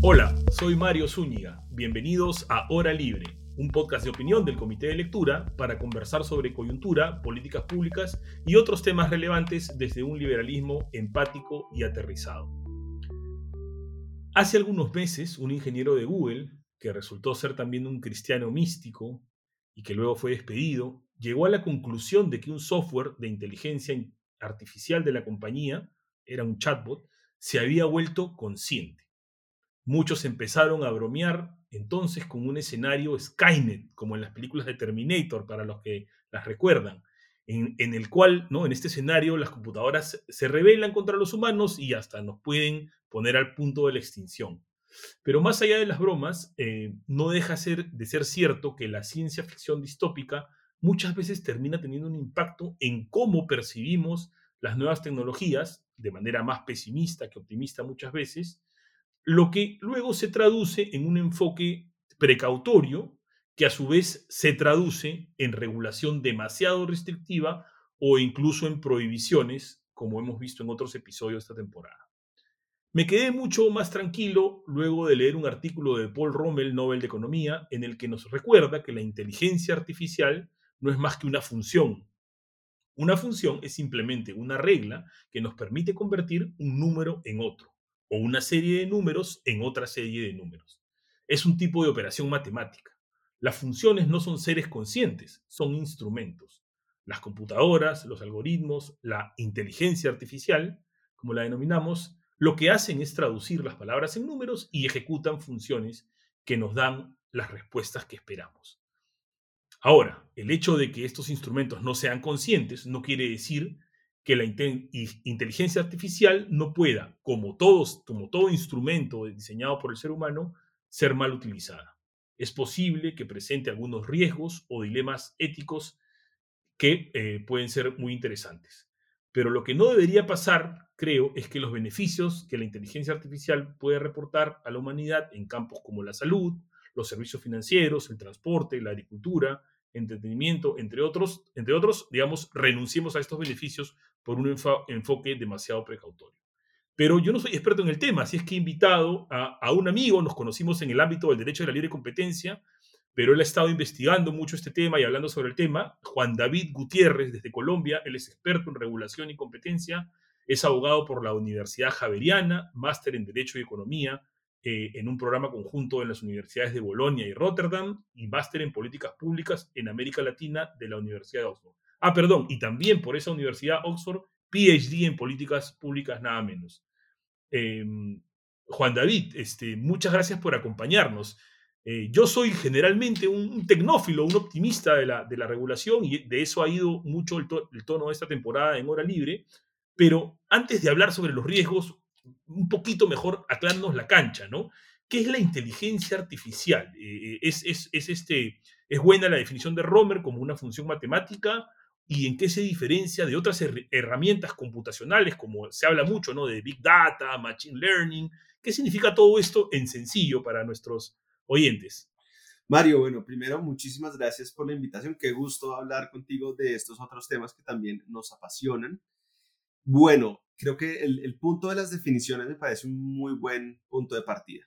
Hola, soy Mario Zúñiga. Bienvenidos a Hora Libre, un podcast de opinión del Comité de Lectura para conversar sobre coyuntura, políticas públicas y otros temas relevantes desde un liberalismo empático y aterrizado. Hace algunos meses, un ingeniero de Google, que resultó ser también un cristiano místico y que luego fue despedido, llegó a la conclusión de que un software de inteligencia artificial de la compañía, era un chatbot, se había vuelto consciente. Muchos empezaron a bromear entonces con un escenario Skynet, como en las películas de Terminator, para los que las recuerdan, en, el cual, ¿no? en este escenario, las computadoras se rebelan contra los humanos y hasta nos pueden poner al punto de la extinción. Pero más allá de las bromas, eh, no deja de ser cierto que la ciencia ficción distópica muchas veces termina teniendo un impacto en cómo percibimos las nuevas tecnologías, de manera más pesimista que optimista muchas veces, lo que luego se traduce en un enfoque precautorio que a su vez se traduce en regulación demasiado restrictiva o incluso en prohibiciones, como hemos visto en otros episodios de esta temporada. Me quedé mucho más tranquilo luego de leer un artículo de Paul Rommel, Nobel de Economía, en el que nos recuerda que la inteligencia artificial no es más que una función. Una función es simplemente una regla que nos permite convertir un número en otro, o una serie de números en otra serie de números. Es un tipo de operación matemática. Las funciones no son seres conscientes, son instrumentos. Las computadoras, los algoritmos, la inteligencia artificial, como la denominamos, lo que hacen es traducir las palabras en números y ejecutan funciones que nos dan las respuestas que esperamos. Ahora, el hecho de que estos instrumentos no sean conscientes no quiere decir que la inteligencia artificial no pueda, como, todos, como todo instrumento diseñado por el ser humano, ser mal utilizada. Es posible que presente algunos riesgos o dilemas éticos que eh, pueden ser muy interesantes. Pero lo que no debería pasar, creo, es que los beneficios que la inteligencia artificial puede reportar a la humanidad en campos como la salud, los servicios financieros, el transporte, la agricultura, entretenimiento, entre otros, entre otros, digamos, renunciemos a estos beneficios por un enfoque demasiado precautorio. Pero yo no soy experto en el tema, así es que he invitado a, a, un amigo, nos conocimos en el ámbito del derecho de la libre competencia, pero él ha estado investigando mucho este tema y hablando sobre el tema. Juan David Gutiérrez, desde Colombia, él es experto en regulación y competencia, es abogado por la Universidad Javeriana, máster en Derecho y Economía, eh, en un programa conjunto en las universidades de Bolonia y Rotterdam y máster en políticas públicas en América Latina de la Universidad de Oxford. Ah, perdón, y también por esa Universidad Oxford, PhD en políticas públicas nada menos. Em, Juan David, este, muchas gracias por acompañarnos. Eh, yo soy generalmente un, tecnófilo, un optimista de la, de la, regulación y de eso ha ido mucho el, el tono de esta temporada en Hora Libre, pero antes de hablar sobre los riesgos, un poquito mejor aclararnos la cancha, ¿no? ¿Qué es la inteligencia artificial? Eh, eh, es, es, es, este, ¿Es buena la definición de Romer como una función matemática? ¿Y en qué se diferencia de otras herramientas computacionales, como se habla mucho, ¿no? De Big Data, Machine Learning. ¿Qué significa todo esto en sencillo para nuestros oyentes? Mario, bueno, primero, muchísimas gracias por la invitación. Qué gusto hablar contigo de estos otros temas que también nos apasionan. Bueno, creo que el, punto de las definiciones me parece un muy buen punto de partida.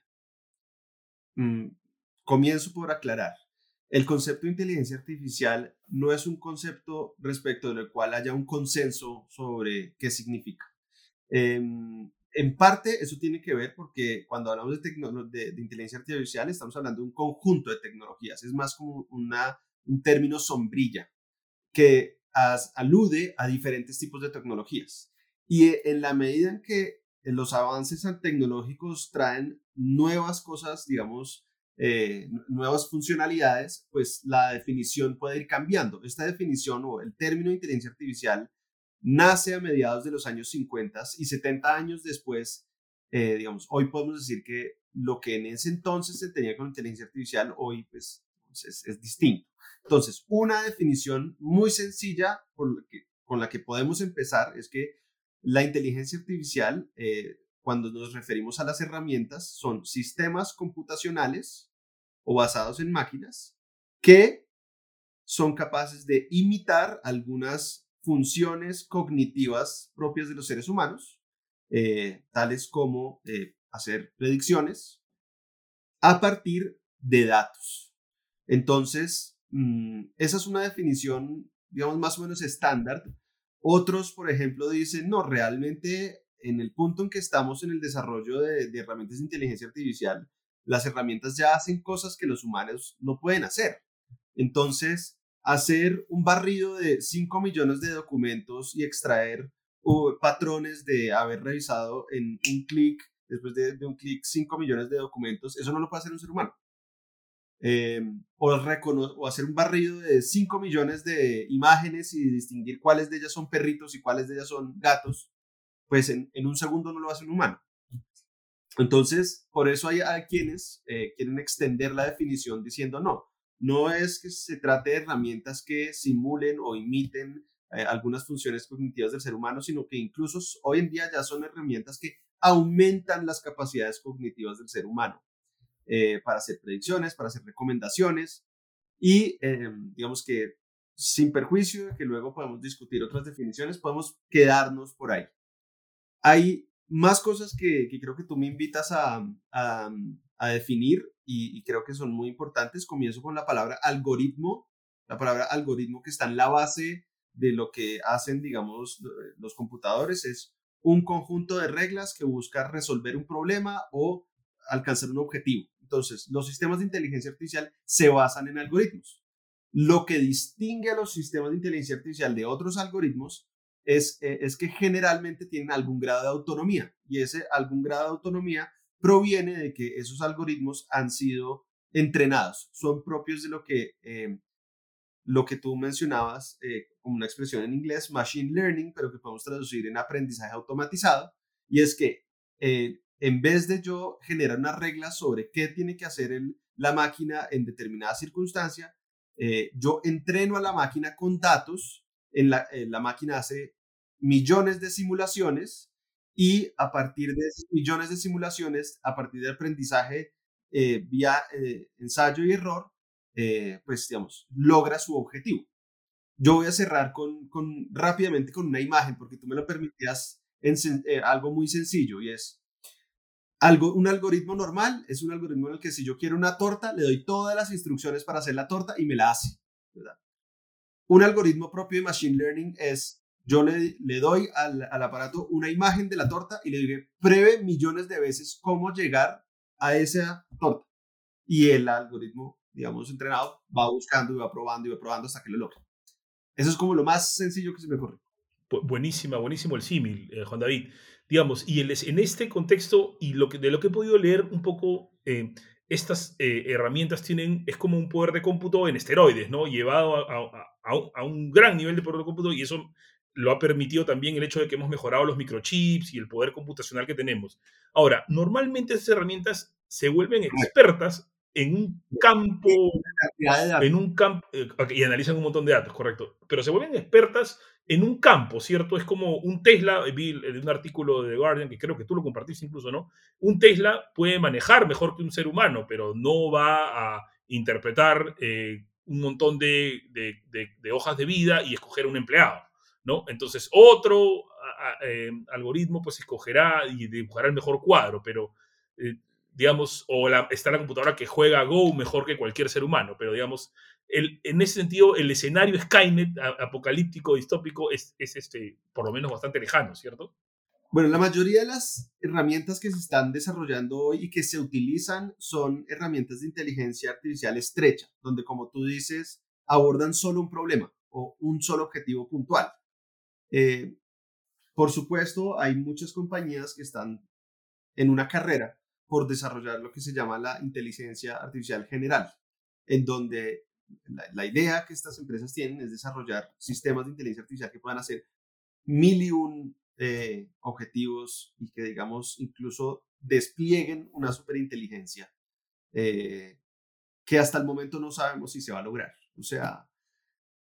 Mm, comienzo por aclarar. El concepto de inteligencia artificial no es un concepto respecto del cual haya un consenso sobre qué significa. Em, en parte, eso tiene que ver porque cuando hablamos de, inteligencia artificial estamos hablando de un conjunto de tecnologías. Es más como una, un término sombrilla que alude a diferentes tipos de tecnologías. Y e, en la medida en que los avances tecnológicos traen nuevas cosas, digamos, eh, nuevas funcionalidades, pues la definición puede ir cambiando. Esta definición o el término inteligencia artificial nace a mediados de los años 50 y 70 años después, eh, digamos, hoy podemos decir que lo que en ese entonces se tenía con inteligencia artificial, hoy pues es, es distinto. Entonces, una definición muy sencilla con la que podemos empezar es que la inteligencia artificial, eh, cuando nos referimos a las herramientas, son sistemas computacionales o basados en máquinas que son capaces de imitar algunas funciones cognitivas propias de los seres humanos, eh, tales como eh, hacer predicciones, a partir de datos. Entonces, mm, esa es una definición, digamos, más o menos estándar. Otros, por ejemplo, dicen, no, realmente en el punto en que estamos en el desarrollo de, de herramientas de inteligencia artificial, las herramientas ya hacen cosas que los humanos no pueden hacer. Entonces, hacer un barrido de 5 millones de documentos y extraer patrones de haber revisado en un clic, después de, un clic, 5 millones de documentos, eso no lo puede hacer un ser humano. Em, o, hacer un barrido de 5 millones de imágenes y distinguir cuáles de ellas son perritos y cuáles de ellas son gatos, pues en, un segundo no lo hace un humano. Entonces, por eso hay, hay quienes eh, quieren extender la definición diciendo no, no es que se trate de herramientas que simulen o imiten eh, algunas funciones cognitivas del ser humano, sino que incluso hoy en día ya son herramientas que aumentan las capacidades cognitivas del ser humano eh, para hacer predicciones, para hacer recomendaciones y em, digamos que sin perjuicio de que luego podemos discutir otras definiciones, podemos quedarnos por ahí. Hay más cosas que, creo que tú me invitas a, a definir y, creo que son muy importantes. Comienzo con la palabra algoritmo, la palabra algoritmo que está en la base de lo que hacen, digamos, los computadores. Es un conjunto de reglas que busca resolver un problema o alcanzar un objetivo. Entonces, los sistemas de inteligencia artificial se basan en algoritmos. Lo que distingue a los sistemas de inteligencia artificial de otros algoritmos es, eh, es que generalmente tienen algún grado de autonomía y ese algún grado de autonomía proviene de que esos algoritmos han sido entrenados, son propios de lo que, eh, lo que tú mencionabas eh, como una expresión en inglés, machine learning, pero que podemos traducir en aprendizaje automatizado, y es que en vez de yo generar una regla sobre qué tiene que hacer la máquina en determinada circunstancia, yo entreno a la máquina con datos, en la, la máquina hace millones de simulaciones y a partir de millones de simulaciones, a partir del aprendizaje eh, vía eh, ensayo y error, eh, pues digamos, logra su objetivo. Yo voy a cerrar con, con, rápidamente con una imagen, porque tú me lo permitías en algo muy sencillo y es algo, un algoritmo normal, es un algoritmo en el que si yo quiero una torta, le doy todas las instrucciones para hacer la torta y me la hace. Un algoritmo propio de Machine Learning es yo le, le doy al, al, aparato una imagen de la torta y le digo, pruebe millones de veces cómo llegar a esa torta. Y el algoritmo, digamos, entrenado, va buscando y va probando y va probando hasta que lo logra. Eso es como lo más sencillo que se me ocurre. Buenísima, buenísimo el símil, eh, Juan David. Digamos, y en este contexto y lo que, de lo que he podido leer un poco, eh, estas eh, herramientas tienen, es como un poder de cómputo en esteroides, ¿no? Llevado a, a, a, un gran nivel de poder de cómputo y eso lo ha permitido también el hecho de que hemos mejorado los microchips y el poder computacional que tenemos. Ahora, normalmente esas herramientas se vuelven expertas en un campo, en un campo, eh, y analizan un montón de datos, correcto, pero se vuelven expertas en un campo, ¿cierto? Es como un Tesla, vi de un artículo de The Guardian, que creo que tú lo compartiste incluso, ¿no? Un Tesla puede manejar mejor que un ser humano, pero no va a interpretar eh, un montón de, hojas de vida y escoger un empleado. ¿no? Entonces otro eh, algoritmo pues escogerá y dibujará el mejor cuadro, pero eh, digamos, o está la computadora que juega Go mejor que cualquier ser humano, pero digamos, el, en ese sentido el escenario Skynet apocalíptico, distópico, es, es este, por lo menos bastante lejano, ¿cierto? Bueno, la mayoría de las herramientas que se están desarrollando hoy y que se utilizan son herramientas de inteligencia artificial estrecha, donde como tú dices, abordan solo un problema o un solo objetivo puntual. Eh, por supuesto, hay muchas compañías que están en una carrera por desarrollar lo que se llama la inteligencia artificial general, en donde la, idea que estas empresas tienen es desarrollar sistemas de inteligencia artificial que puedan hacer mil y un eh, objetivos y que, digamos, incluso desplieguen una superinteligencia eh, que hasta el momento no sabemos si se va a lograr. O sea,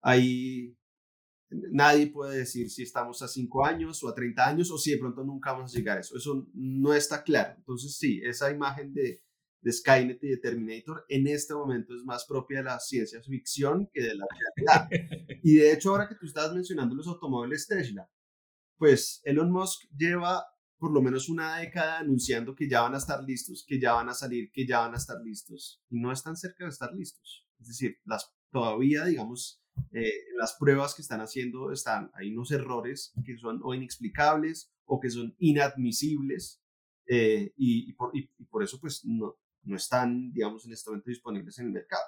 hay Nadie puede decir si estamos a 5 años o a 30 años o si de pronto nunca vamos a llegar a eso. Eso no está claro. Entonces, sí, esa imagen de, de Skynet y de Terminator en este momento es más propia de la ciencia ficción que de la realidad. y de hecho, ahora que tú estabas mencionando los automóviles Tesla, pues Elon Musk lleva por lo menos una década anunciando que ya van a estar listos, que ya van a salir, que ya van a estar listos, y no están cerca de estar listos. Es decir, las, todavía, digamos, eh, las pruebas que están haciendo, están, hay unos errores que son o inexplicables o que son inadmisibles, eh, y, por, y, por, eso pues no, no están, digamos, en este momento disponibles en el mercado.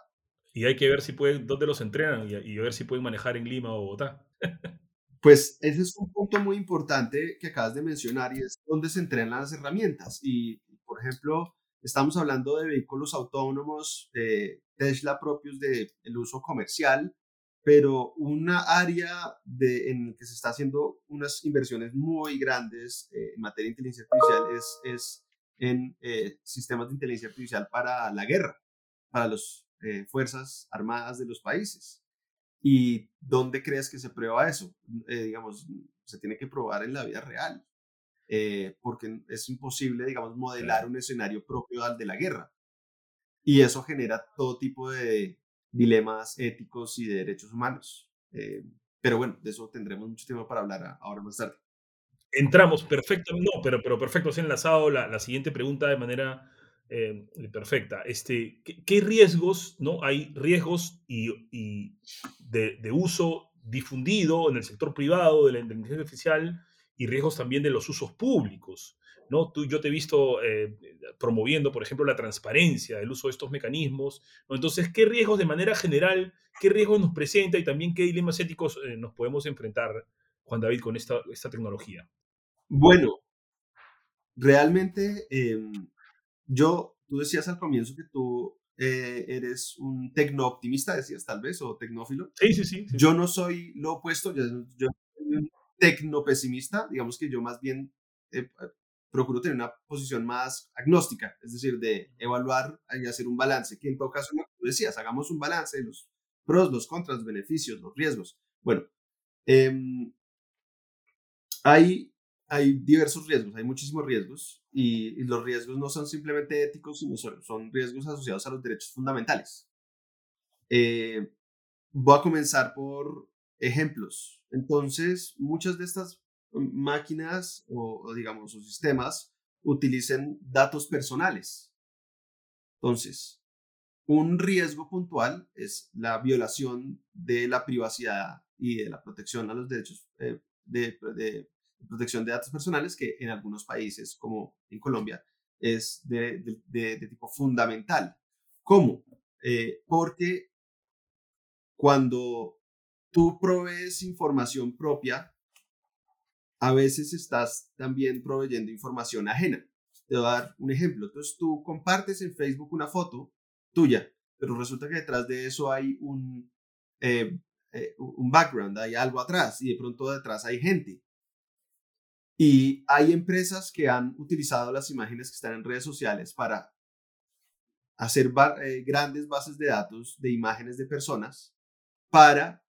Y hay que ver si pueden, dónde los entrenan y, y ver si pueden manejar en Lima o Bogotá. Pues ese es un punto muy importante que acabas de mencionar y es dónde se entrenan las herramientas. Y, por ejemplo, estamos hablando de vehículos autónomos de Tesla propios del el uso comercial, pero una área de, en que se está haciendo unas inversiones muy grandes eh, en materia de inteligencia artificial es, es en eh, sistemas de inteligencia artificial para la guerra, para las eh, Fuerzas Armadas de los países. ¿Y dónde crees que se prueba eso? Eh, digamos, se tiene que probar en la vida real, eh, porque es imposible, digamos, modelar un escenario propio al de la guerra. Y eso genera todo tipo de dilemas éticos y de derechos humanos. Eh, pero bueno, de eso tendremos mucho tiempo para hablar ahora más tarde. Entramos, perfecto, no, pero, pero perfecto, se ha enlazado la, la siguiente pregunta de manera eh, perfecta. Este, ¿qué, riesgos, no? Hay riesgos y, de, uso difundido en el sector privado de la inteligencia artificial y riesgos también de los usos públicos, ¿no? Tú, yo te he visto eh, promoviendo, por ejemplo, la transparencia del uso de estos mecanismos, Entonces, ¿qué riesgos de manera general, qué riesgos nos presenta y también qué dilemas éticos eh, nos podemos enfrentar, Juan David, con esta, esta tecnología? Bueno, realmente em, yo, tú decías al comienzo que tú eh, eres un tecno-optimista, decías tal vez, o tecnófilo. Sí, sí, sí. Yo no soy lo opuesto, yo, yo soy un tecno-pesimista, digamos que yo más bien eh, procuro tener una posición más agnóstica, es decir, de evaluar y hacer un balance, que en todo caso, como tú decías, hagamos un balance de los pros, los contras, los beneficios, los riesgos. Bueno, em, hay hay diversos riesgos, hay muchísimos riesgos y, los riesgos no son simplemente éticos, sino son, riesgos asociados a los derechos fundamentales. Eh, voy a comenzar por ejemplos. Entonces, muchas de estas máquinas o, digamos, o sistemas utilizan datos personales. Entonces, un riesgo puntual es la violación de la privacidad y de la protección a los derechos eh, de, de, protección de datos personales que en algunos países, como en Colombia, es de, tipo fundamental. ¿Cómo? Eh, porque cuando tú provees información propia, a veces estás también proveyendo información ajena. Te voy a dar un ejemplo. Entonces tú compartes en Facebook una foto tuya, pero resulta que detrás de eso hay un, eh, eh, un background, hay algo atrás y de pronto detrás hay gente. Y hay empresas que han utilizado las imágenes que están en redes sociales para hacer eh, grandes bases de datos de imágenes de personas para,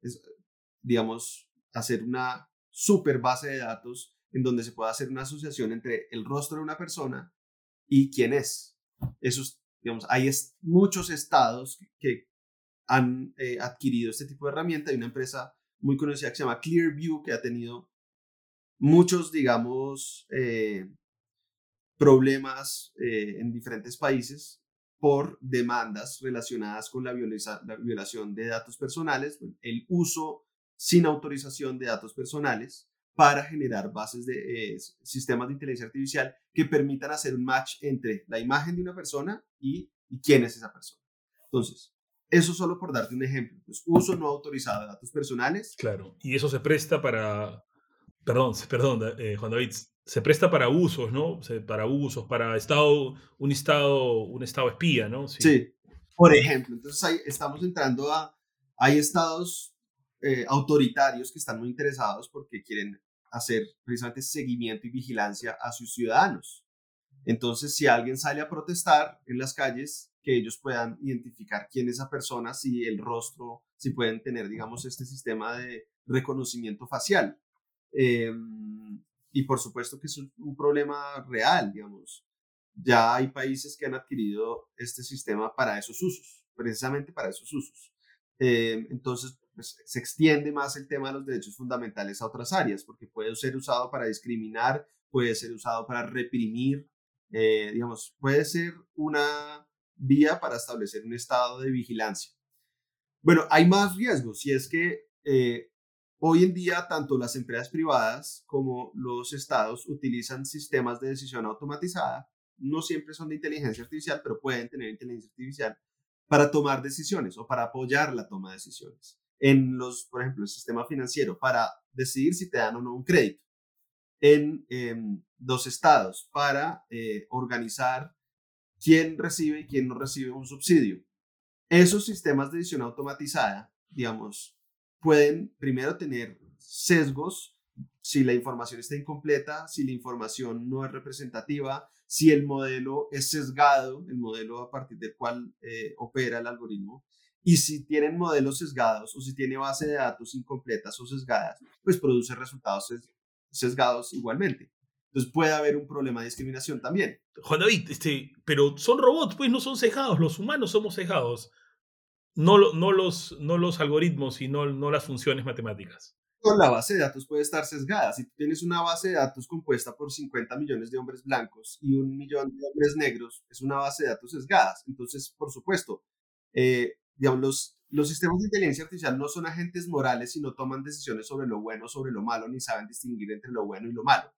digamos, hacer una super base de datos en donde se pueda hacer una asociación entre el rostro de una persona y quién es. Esos, digamos, hay muchos estados que, han eh, adquirido este tipo de herramienta. Hay una empresa muy conocida que se llama Clearview que ha tenido muchos, digamos, eh, problemas eh, en diferentes países por demandas relacionadas con la, violación de datos personales, el uso sin autorización de datos personales para generar bases de eh, sistemas de inteligencia artificial que permitan hacer un match entre la imagen de una persona y, quién es esa persona. Entonces, eso solo por darte un ejemplo. Pues, uso no autorizado de datos personales. Claro, y eso se presta para perdón, perdón, eh, Juan David, se presta para usos, ¿no? Para usos, para estado, un estado, un estado espía, ¿no? Sí. Por ejemplo, entonces ahí estamos entrando a, hay estados eh, autoritarios que están muy interesados porque quieren hacer precisamente seguimiento y vigilancia a sus ciudadanos. Entonces, si alguien sale a protestar en las calles, que ellos puedan identificar quién es esa persona, si el rostro, si pueden tener, digamos, este sistema de reconocimiento facial. Em, y por supuesto que es un problema real, digamos. Ya hay países que han adquirido este sistema para esos usos, precisamente para esos usos. Em, entonces, pues, se extiende más el tema de los derechos fundamentales a otras áreas, porque puede ser usado para discriminar, puede ser usado para reprimir, eh, digamos, puede ser una vía para establecer un estado de vigilancia. Bueno, hay más riesgos y es que eh, hoy en día tanto las empresas privadas como los estados utilizan sistemas de decisión automatizada. No siempre son de inteligencia artificial, pero pueden tener inteligencia artificial para tomar decisiones o para apoyar la toma de decisiones. En los, por ejemplo, el sistema financiero, para decidir si te dan o no un crédito. En em, los estados, para eh, organizar quién recibe y quién no recibe un subsidio. Esos sistemas de decisión automatizada, digamos, pueden primero tener sesgos si la información está incompleta, si la información no es representativa, si el modelo es sesgado, el modelo a partir del cual eh, opera el algoritmo, y si tienen modelos sesgados o si tiene base de datos incompletas o sesgadas, pues produce resultados sesgados igualmente. Entonces puede haber un problema de discriminación también. Juan David, este, pero son robots, pues no son sesgados, los humanos somos sesgados, no, no, los, no los algoritmos y no, no las funciones matemáticas la base de datos puede estar sesgada. Si tienes una base de datos compuesta por 50 millones de hombres blancos y un millón de hombres negros, es una base de datos sesgada. Entonces, por supuesto, eh, los, sistemas de inteligencia artificial no son agentes morales, sino toman decisiones sobre lo bueno, sobre lo malo, ni saben distinguir entre lo bueno y lo malo.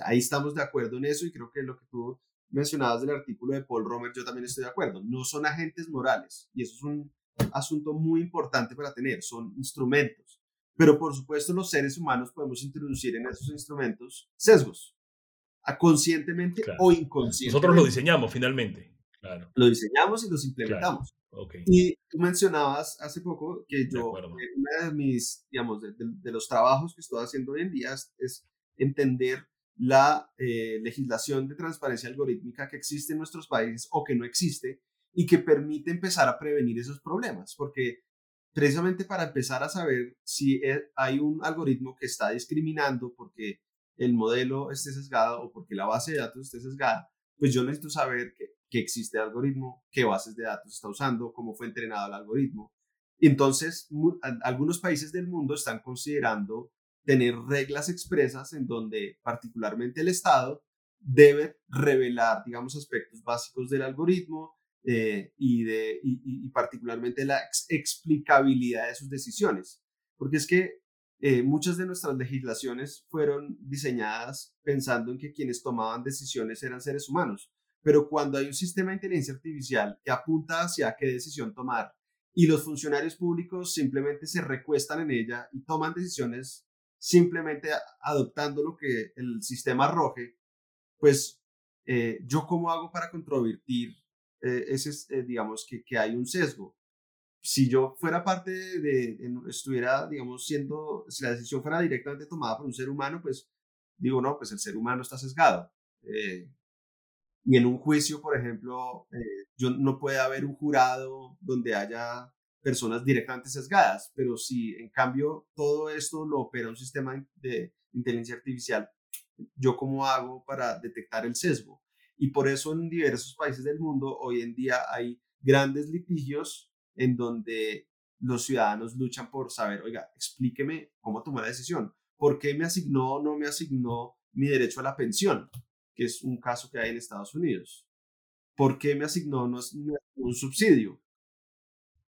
ahí estamos de acuerdo en eso y creo que lo que tú mencionabas del artículo de Paul Romer, yo también estoy de acuerdo. No son agentes morales y eso es un asunto muy importante para tener, son instrumentos. Pero por supuesto los seres humanos podemos introducir en esos instrumentos sesgos, conscientemente o inconscientemente. Nosotros lo diseñamos finalmente. Claro. Lo diseñamos y los implementamos. Y tú mencionabas hace poco que yo, uno de mis, digamos, de, los trabajos que estoy haciendo hoy en día es, entender la eh, legislación de transparencia algorítmica que existe en nuestros países o que no existe y que permite empezar a prevenir esos problemas, porque precisamente para empezar a saber si e, hay un algoritmo que está discriminando porque el modelo esté sesgado o porque la base de datos esté sesgada, pues yo necesito saber que, que existe el algoritmo, qué bases de datos está usando, cómo fue entrenado el algoritmo. Entonces, algunos países del mundo están considerando tener reglas expresas en donde particularmente el Estado debe revelar, digamos, aspectos básicos del algoritmo, eh, y, de, y, particularmente la explicabilidad de sus decisiones. Porque es que eh, muchas de nuestras legislaciones fueron diseñadas pensando en que quienes tomaban decisiones eran seres humanos. Pero cuando hay un sistema de inteligencia artificial que apunta hacia qué decisión tomar y los funcionarios públicos simplemente se recuestan en ella y toman decisiones simplemente adoptando lo que el sistema arroje, pues eh, yo cómo hago para controvertir eh, ese es, eh, digamos, que, que, hay un sesgo. Si yo fuera parte de, estuviera, digamos, siendo, si la decisión fuera directamente tomada por un ser humano, pues digo, no, pues el ser humano está sesgado. Eh, y en un juicio, por ejemplo, yo, no puede haber un jurado donde haya personas directamente sesgadas, pero si en cambio todo esto lo opera un sistema de inteligencia artificial, ¿yo cómo hago para detectar el sesgo? Y por eso en diversos países del mundo hoy en día hay grandes litigios en donde los ciudadanos luchan por saber, oiga, explíqueme cómo tomó la decisión, por qué me asignó o no me asignó mi derecho a la pensión, que es un caso que hay en Estados Unidos. ¿Por qué me asignó un subsidio?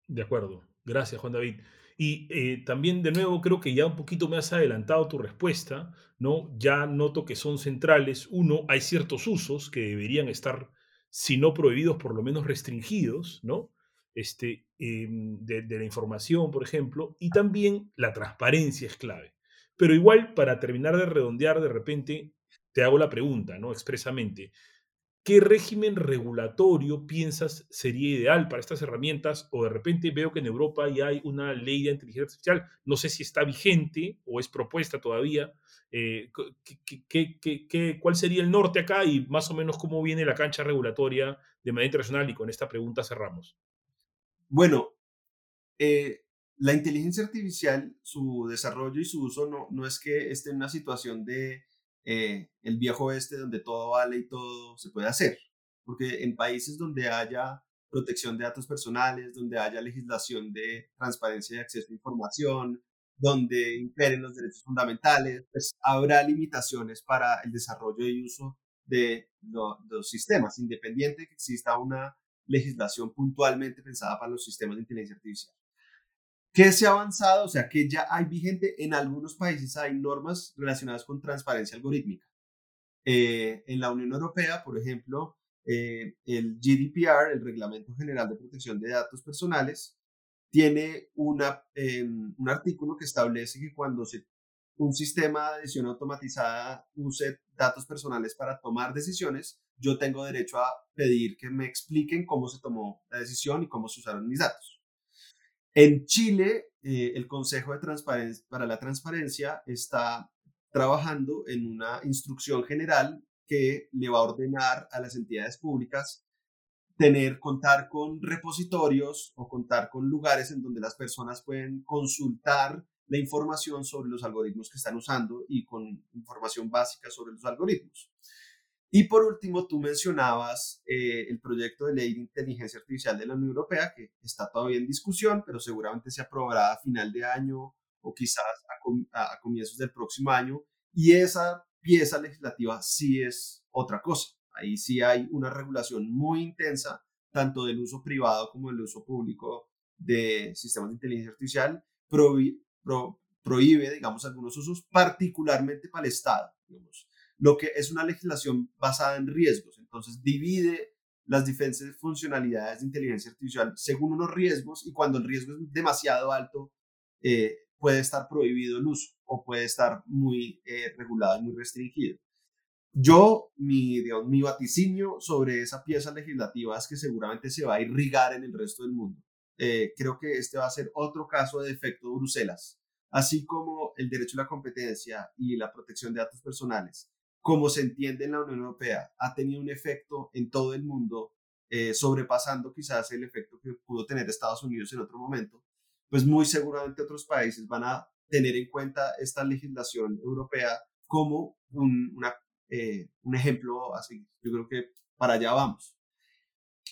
De acuerdo. Gracias, Juan David. Y eh, también, de nuevo, creo que ya un poquito me has adelantado tu respuesta, ¿no? Ya noto que son centrales. Uno, hay ciertos usos que deberían estar, si no prohibidos, por lo menos restringidos, ¿no? Este, em, de, de la información, por ejemplo, y también la transparencia es clave. Pero igual, para terminar de redondear, de repente, te hago la pregunta, ¿no? Expresamente. ¿Qué régimen regulatorio piensas sería ideal para estas herramientas? O de repente veo que en Europa ya hay una ley de inteligencia artificial, no sé si está vigente o es propuesta todavía. Eh, cuál sería el norte acá y más o menos cómo viene la cancha regulatoria de manera internacional? Y con esta pregunta cerramos. Bueno, eh, la inteligencia artificial, su desarrollo y su uso no, no es que esté en una situación de eh, el viejo oeste donde todo vale y todo se puede hacer. Porque en países donde haya protección de datos personales, donde haya legislación de transparencia y acceso a información, donde imperen los derechos fundamentales, pues habrá limitaciones para el desarrollo y uso de, los sistemas, independiente de que exista una legislación puntualmente pensada para los sistemas de inteligencia artificial. ¿Qué se ha avanzado? O sea, que ya hay vigente, en algunos países hay normas relacionadas con transparencia algorítmica. Eh, en la Unión Europea, por ejemplo, eh, el GDPR, el Reglamento General de Protección de Datos Personales, tiene em, un artículo que establece que cuando un sistema de decisión automatizada use datos personales para tomar decisiones, yo tengo derecho a pedir que me expliquen cómo se tomó la decisión y cómo se usaron mis datos. En Chile, eh, el Consejo de Transparencia, para la Transparencia está trabajando en una instrucción general que le va a ordenar a las entidades públicas tener, contar con repositorios o contar con lugares en donde las personas pueden consultar la información sobre los algoritmos que están usando y con información básica sobre los algoritmos. Y por último, tú mencionabas eh, el proyecto de ley de inteligencia artificial de la Unión Europea, que está todavía en discusión, pero seguramente se aprobará a final de año o quizás a, comienzos del próximo año. Y esa pieza legislativa sí es otra cosa. Ahí sí hay una regulación muy intensa, tanto del uso privado como del uso público de sistemas de inteligencia artificial. prohíbe, digamos, algunos usos, particularmente para el Estado. Lo que es una legislación basada en riesgos. Entonces, divide las diferentes funcionalidades de inteligencia artificial según unos riesgos y cuando el riesgo es demasiado alto, eh, puede estar prohibido el uso o puede estar muy eh, regulado y muy restringido. Yo, mi, mi vaticinio sobre esa pieza legislativa es que seguramente se va a irrigar en el resto del mundo. Eh, creo que este va a ser otro caso de efecto Bruselas, así como el derecho a la competencia y la protección de datos personales, como se entiende en la Unión Europea, ha tenido un efecto en todo el mundo, eh, sobrepasando quizás el efecto que pudo tener Estados Unidos en otro momento, pues muy seguramente otros países van a tener en cuenta esta legislación europea como un, una, eh, un ejemplo así. Yo creo que para allá vamos.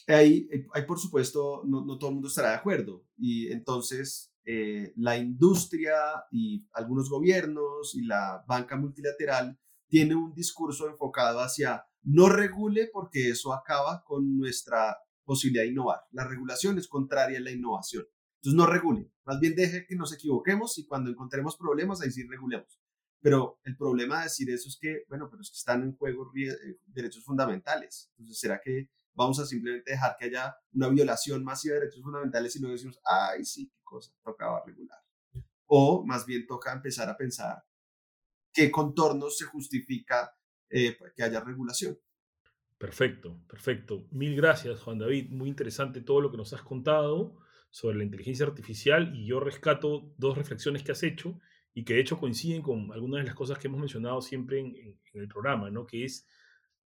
Hay, hay por supuesto, no, no, todo el mundo estará de acuerdo y entonces eh, la industria y algunos gobiernos y la banca multilateral tiene un discurso enfocado hacia no regule porque eso acaba con nuestra posibilidad de innovar. La regulación es contraria a la innovación. Entonces no regule, más bien deje que nos equivoquemos y cuando encontremos problemas ahí sí regulemos. Pero el problema de decir eso es que, bueno, pero es que están en juego eh, derechos fundamentales. Entonces, ¿será que vamos a simplemente dejar que haya una violación masiva de derechos fundamentales y luego decimos, ay, sí, qué cosa, tocaba regular? O más bien toca empezar a pensar qué contornos se justifica eh, que haya regulación. Perfecto, perfecto. Mil gracias, Juan David. Muy interesante todo lo que nos has contado sobre la inteligencia artificial y yo rescato dos reflexiones que has hecho y que de hecho coinciden con algunas de las cosas que hemos mencionado siempre en, el programa, ¿no? Que es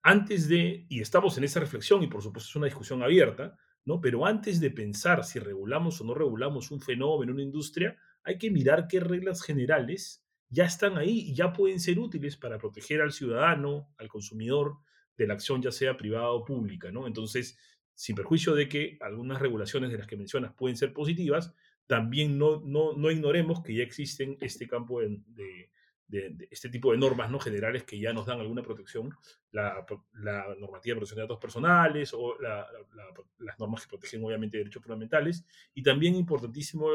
antes de, y estamos en esa reflexión y por supuesto es una discusión abierta, ¿no? Pero antes de pensar si regulamos o no regulamos un fenómeno, una industria, hay que mirar qué reglas generales ya están ahí y ya pueden ser útiles para proteger al ciudadano, al consumidor, de la acción ya sea privada o pública, ¿no? Entonces, sin perjuicio de que algunas regulaciones de las que mencionas pueden ser positivas, también no, no, no ignoremos que ya existen este campo de, de, este tipo de normas no generales que ya nos dan alguna protección, la, la normativa de protección de datos personales o las normas que protegen obviamente derechos fundamentales, y también importantísimo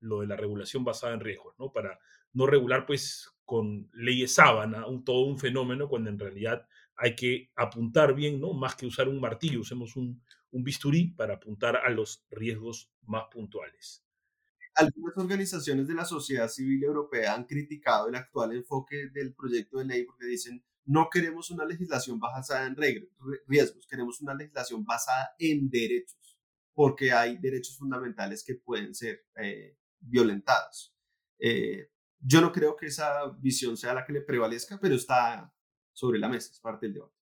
lo, de la regulación basada en riesgos, ¿no? para no regular pues con leyes sábana un, todo un fenómeno cuando en realidad hay que apuntar bien, ¿no? Más que usar un martillo, usemos un, un bisturí para apuntar a los riesgos más puntuales. Algunas organizaciones de la sociedad civil europea han criticado el actual enfoque del proyecto de ley porque dicen no queremos una legislación basada en riesgos, queremos una legislación basada en derechos, porque hay derechos fundamentales que pueden ser eh, violentados. Eh, yo no creo que esa visión sea la que le prevalezca, pero está sobre la mesa, es parte del debate.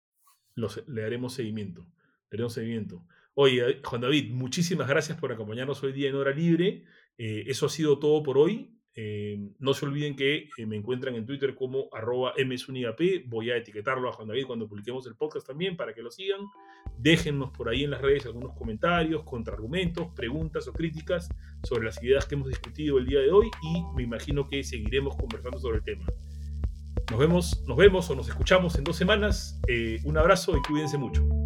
le haremos seguimiento, le haremos seguimiento. Oye, Juan David, muchísimas gracias por acompañarnos hoy día en Hora Libre. Eh, eso ha sido todo por hoy. Eh, no se olviden que eh, me encuentran en Twitter como arroba msunigap. Voy a etiquetarlo a Juan David cuando publiquemos el podcast también para que lo sigan. Déjennos por ahí en las redes algunos comentarios, contraargumentos, preguntas o críticas sobre las ideas que hemos discutido el día de hoy y me imagino que seguiremos conversando sobre el tema. Nos vemos, nos vemos o nos escuchamos en dos semanas. Eh, un abrazo y cuídense mucho.